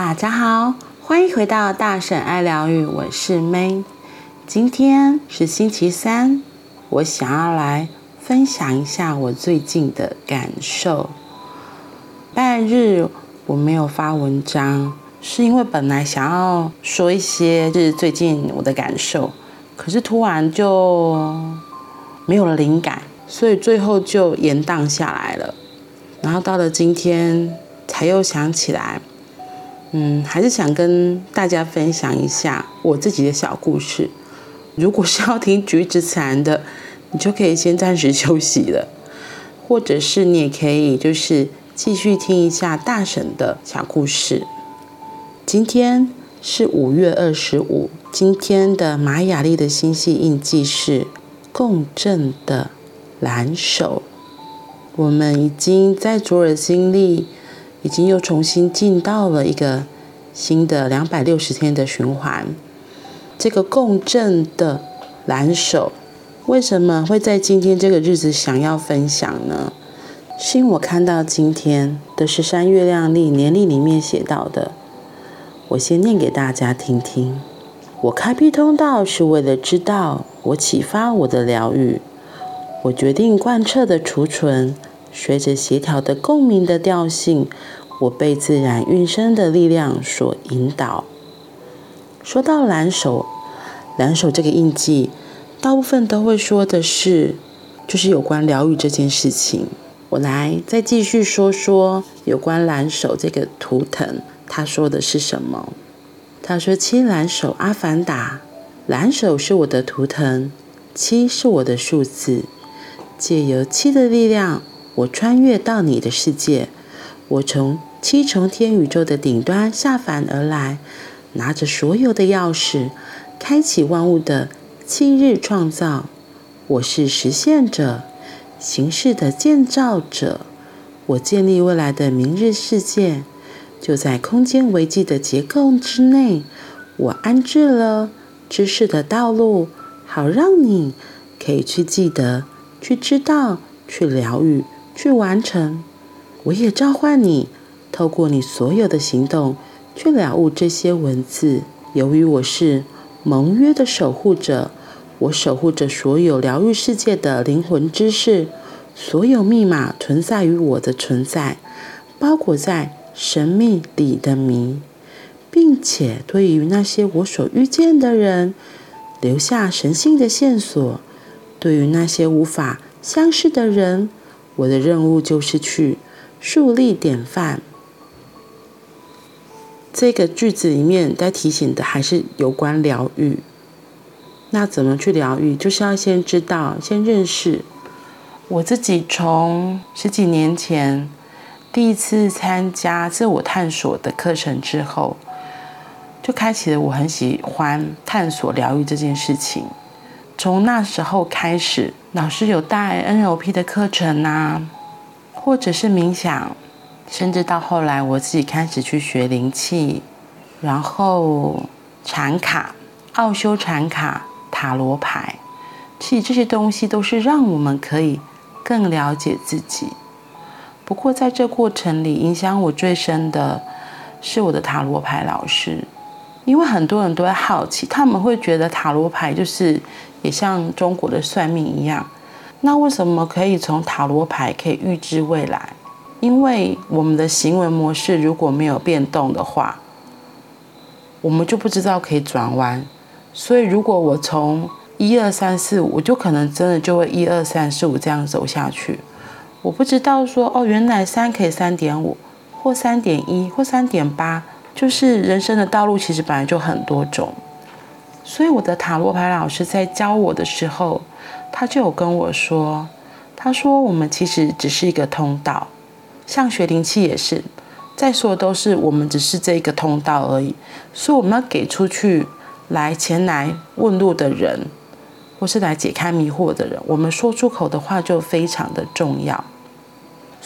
大家好，欢迎回到大婶爱疗愈，我是 May。今天是星期三，我想要来分享一下我最近的感受。半日我没有发文章，是因为本来想要说一些是最近我的感受，可是突然就没有了灵感，所以最后就延宕下来了。然后到了今天才又想起来。嗯，还是想跟大家分享一下我自己的小故事。如果是要听橘子残的，你就可以先暂时休息了；或者是你也可以就是继续听一下大婶的小故事。今天是五月二十五，今天的玛雅历的星系印记是共振的蓝手。我们已经在卓尔金历。已经又重新进到了一个新的两百六十天的循环。这个共振的蓝手，为什么会在今天这个日子想要分享呢？是因为我看到今天的十三月亮历年历里面写到的，我先念给大家听听。我开辟通道是为了知道，我启发我的疗愈，我决定贯彻的储存。随着协调的共鸣的调性，我被自然运生的力量所引导。说到蓝手，蓝手这个印记，大部分都会说的是，就是有关疗愈这件事情。我来再继续说说有关蓝手这个图腾，他说的是什么？他说：“七蓝手阿凡达，蓝手是我的图腾，七是我的数字，借由七的力量。”我穿越到你的世界，我从七重天宇宙的顶端下凡而来，拿着所有的钥匙，开启万物的七日创造。我是实现者，形式的建造者。我建立未来的明日世界，就在空间维系的结构之内。我安置了知识的道路，好让你可以去记得、去知道、去疗愈。去完成，我也召唤你，透过你所有的行动去了悟这些文字。由于我是盟约的守护者，我守护着所有疗愈世界的灵魂知识，所有密码存在于我的存在，包裹在神秘里的谜，并且对于那些我所遇见的人留下神性的线索。对于那些无法相识的人。我的任务就是去树立典范。这个句子里面在提醒的还是有关疗愈。那怎么去疗愈？就是要先知道，先认识。我自己从十几年前第一次参加自我探索的课程之后，就开启了我很喜欢探索疗愈这件事情。从那时候开始，老师有带 NLP 的课程啊，或者是冥想，甚至到后来我自己开始去学灵气，然后禅卡、奥修禅卡、塔罗牌，其实这些东西都是让我们可以更了解自己。不过在这过程里，影响我最深的是我的塔罗牌老师。因为很多人都会好奇，他们会觉得塔罗牌就是也像中国的算命一样，那为什么可以从塔罗牌可以预知未来？因为我们的行为模式如果没有变动的话，我们就不知道可以转弯。所以如果我从一二三四五，我就可能真的就会一二三四五这样走下去。我不知道说哦，原来三可以三点五，或三点一，或三点八。就是人生的道路其实本来就很多种，所以我的塔罗牌老师在教我的时候，他就有跟我说，他说我们其实只是一个通道，像学灵气也是，再说都是我们只是这一个通道而已，所以我们要给出去来前来问路的人，或是来解开迷惑的人，我们说出口的话就非常的重要。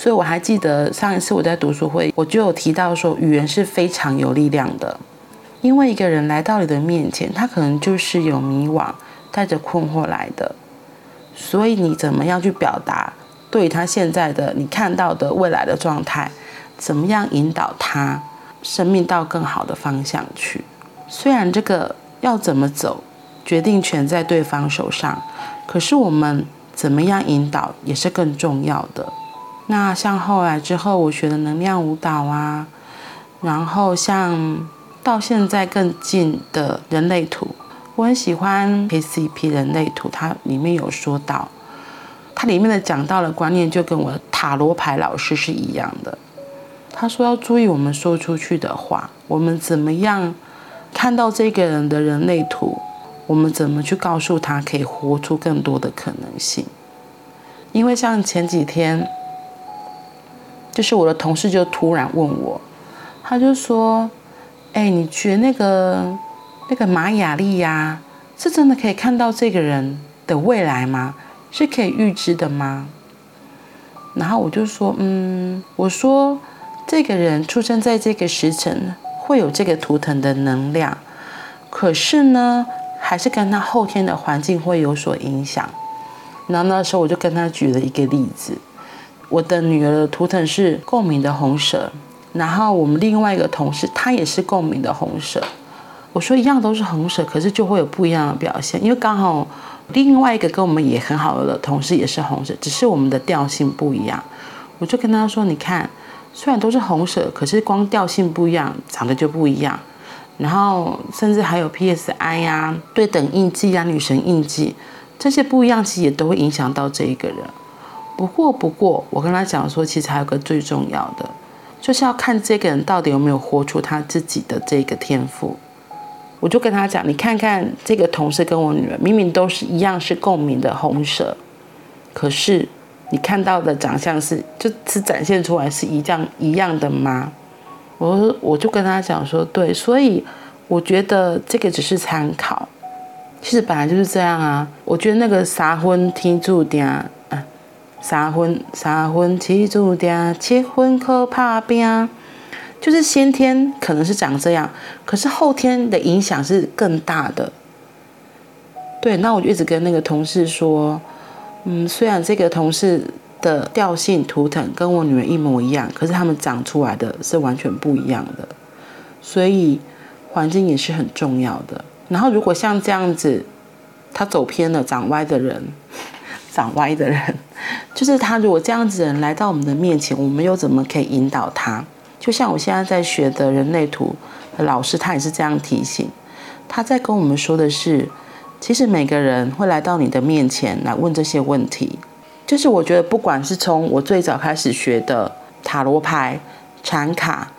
所以我还记得上一次我在读书会，我就有提到说，语言是非常有力量的。因为一个人来到你的面前，他可能就是有迷惘、带着困惑来的。所以你怎么样去表达，对他现在的你看到的未来的状态，怎么样引导他，生命到更好的方向去。虽然这个要怎么走，决定权在对方手上，可是我们怎么样引导也是更重要的。那像后来之后，我学的能量舞蹈啊，然后像到现在更近的人类图，我很喜欢 KCP 人类图，它里面有说到，它里面的讲到的观念就跟我塔罗牌老师是一样的。他说要注意我们说出去的话，我们怎么样看到这个人的人类图，我们怎么去告诉他可以活出更多的可能性。因为像前几天。就是我的同事就突然问我，他就说：“哎，你觉得那个那个玛雅历呀，是真的可以看到这个人的未来吗？是可以预知的吗？”然后我就说：“嗯，我说这个人出生在这个时辰会有这个图腾的能量，可是呢，还是跟他后天的环境会有所影响。”然后那时候我就跟他举了一个例子。我的女儿的图腾是共鸣的红蛇，然后我们另外一个同事他也是共鸣的红蛇。我说一样都是红蛇，可是就会有不一样的表现，因为刚好另外一个跟我们也很好的同事也是红蛇，只是我们的调性不一样。我就跟他说：“你看，虽然都是红蛇，可是光调性不一样，长得就不一样。然后甚至还有 PSI 呀、对等印记啊、女神印记这些不一样，其实也都会影响到这一个人。”不过，不过，我跟他讲说，其实还有个最重要的，就是要看这个人到底有没有活出他自己的这个天赋。我就跟他讲，你看看这个同事跟我女儿，明明都是一样是共鸣的红蛇，可是你看到的长相是，就是展现出来是一样一样的吗？我我就跟他讲说，对，所以我觉得这个只是参考，其实本来就是这样啊。我觉得那个三分天注定。三分三分天注定，七分靠打拼，就是先天可能是长这样，可是后天的影响是更大的。对，那我就一直跟那个同事说，嗯，虽然这个同事的调性图腾跟我女儿一模一样，可是他们长出来的是完全不一样的，所以环境也是很重要的。然后如果像这样子，他走偏了、长歪的人。长歪的人，就是他。如果这样子的人来到我们的面前，我们又怎么可以引导他？就像我现在在学的人类图老师，他也是这样提醒。他在跟我们说的是，其实每个人会来到你的面前来问这些问题。就是我觉得，不管是从我最早开始学的塔罗牌、禅卡，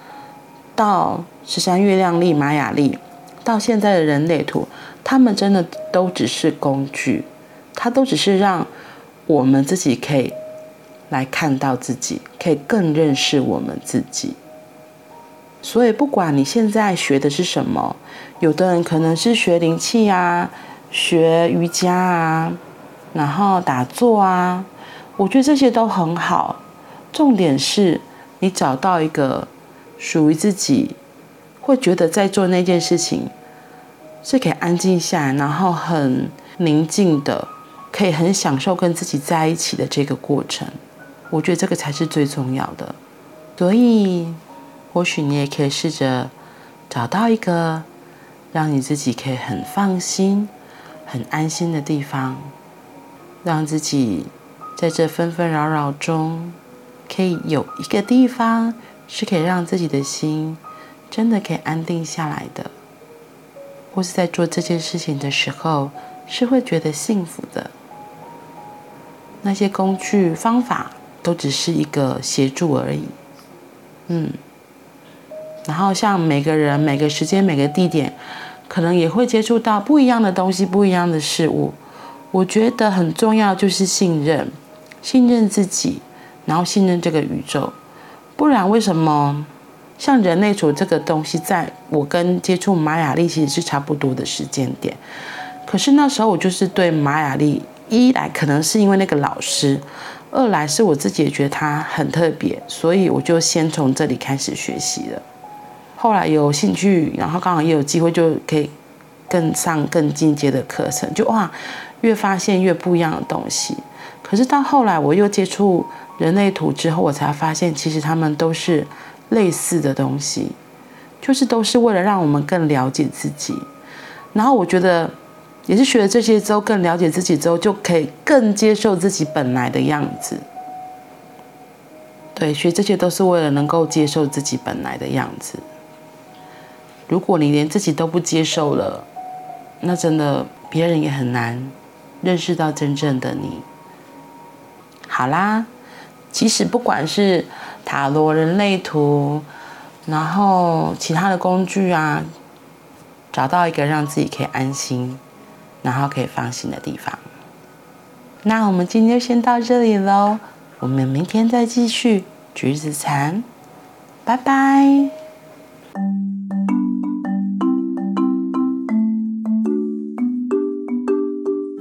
到十三月亮历、玛雅历，到现在的人类图，他们真的都只是工具。它都只是让我们自己可以来看到自己，可以更认识我们自己。所以，不管你现在学的是什么，有的人可能是学灵气啊，学瑜伽啊，然后打坐啊，我觉得这些都很好。重点是你找到一个属于自己，会觉得在做那件事情是可以安静下来，然后很宁静的。可以很享受跟自己在一起的这个过程，我觉得这个才是最重要的。所以，或许你也可以试着找到一个让你自己可以很放心、很安心的地方，让自己在这纷纷扰扰中，可以有一个地方是可以让自己的心真的可以安定下来的，或是在做这件事情的时候是会觉得幸福的。那些工具方法都只是一个协助而已，嗯。然后像每个人、每个时间、每个地点，可能也会接触到不一样的东西、不一样的事物。我觉得很重要就是信任，信任自己，然后信任这个宇宙。不然为什么像人类图这个东西，在我跟接触玛雅历其实是差不多的时间点，可是那时候我就是对玛雅历。一来可能是因为那个老师，二来是我自己也觉得他很特别，所以我就先从这里开始学习了。后来有兴趣，然后刚好也有机会，就可以更上更进阶的课程，就哇，越发现越不一样的东西。可是到后来我又接触人类图之后，我才发现其实他们都是类似的东西，就是都是为了让我们更了解自己。然后我觉得，也是学了这些之后，更了解自己之后，就可以更接受自己本来的样子。对，学这些都是为了能够接受自己本来的样子。如果你连自己都不接受了，那真的别人也很难认识到真正的你。好啦，其实不管是塔罗、人类图，然后其他的工具啊，找到一个让自己可以安心，然后可以放心的地方。那我们今天就先到这里喽，我们明天再继续橘子禅，拜拜。